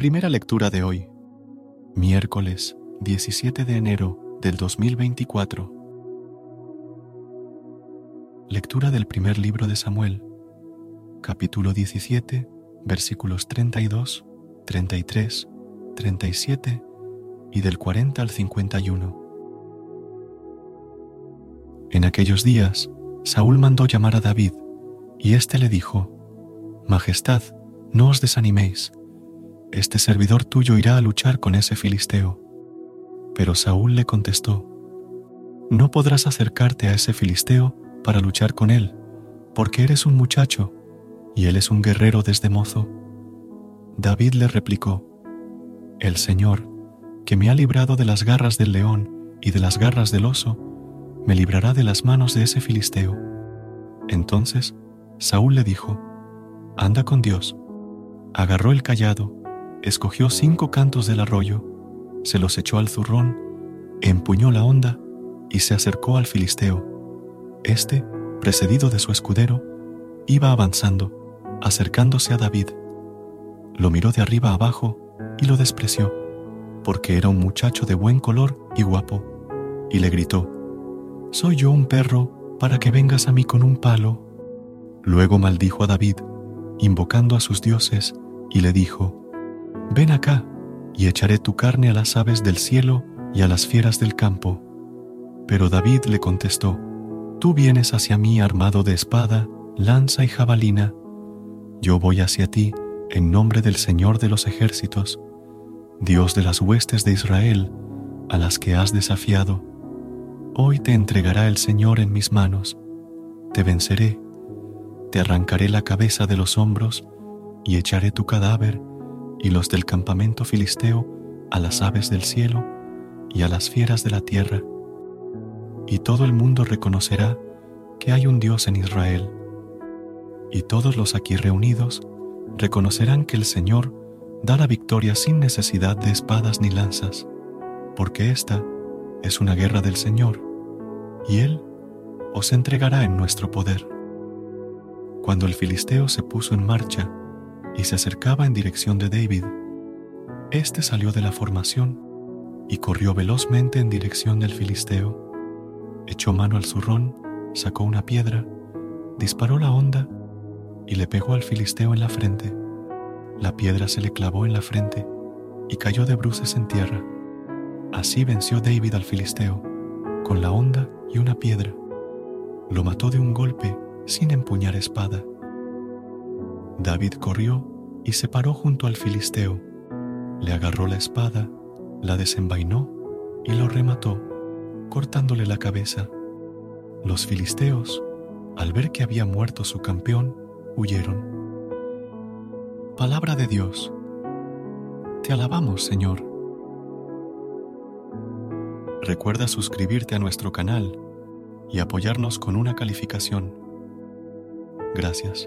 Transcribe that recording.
Primera lectura de hoy, miércoles 17 de enero del 2024. Lectura del primer libro de Samuel, capítulo 17, versículos 32, 33, 37 y del 40 al 51. En aquellos días, Saúl mandó llamar a David, y éste le dijo, Majestad, no os desaniméis este servidor tuyo irá a luchar con ese filisteo. Pero Saúl le contestó, No podrás acercarte a ese filisteo para luchar con él, porque eres un muchacho y él es un guerrero desde mozo. David le replicó, El Señor, que me ha librado de las garras del león y de las garras del oso, me librará de las manos de ese filisteo. Entonces Saúl le dijo, Anda con Dios. Agarró el callado escogió cinco cantos del arroyo, se los echó al zurrón, empuñó la honda y se acercó al filisteo. Este, precedido de su escudero, iba avanzando, acercándose a David. Lo miró de arriba abajo y lo despreció, porque era un muchacho de buen color y guapo, y le gritó, ¿Soy yo un perro para que vengas a mí con un palo? Luego maldijo a David, invocando a sus dioses, y le dijo, Ven acá, y echaré tu carne a las aves del cielo y a las fieras del campo. Pero David le contestó, Tú vienes hacia mí armado de espada, lanza y jabalina. Yo voy hacia ti en nombre del Señor de los ejércitos, Dios de las huestes de Israel, a las que has desafiado. Hoy te entregará el Señor en mis manos, te venceré, te arrancaré la cabeza de los hombros y echaré tu cadáver y los del campamento filisteo a las aves del cielo y a las fieras de la tierra. Y todo el mundo reconocerá que hay un Dios en Israel. Y todos los aquí reunidos reconocerán que el Señor da la victoria sin necesidad de espadas ni lanzas, porque esta es una guerra del Señor, y Él os entregará en nuestro poder. Cuando el filisteo se puso en marcha, y se acercaba en dirección de David. Este salió de la formación y corrió velozmente en dirección del filisteo. Echó mano al zurrón, sacó una piedra, disparó la honda y le pegó al filisteo en la frente. La piedra se le clavó en la frente y cayó de bruces en tierra. Así venció David al filisteo, con la honda y una piedra. Lo mató de un golpe sin empuñar espada. David corrió y se paró junto al filisteo, le agarró la espada, la desenvainó y lo remató, cortándole la cabeza. Los filisteos, al ver que había muerto su campeón, huyeron. Palabra de Dios. Te alabamos, Señor. Recuerda suscribirte a nuestro canal y apoyarnos con una calificación. Gracias.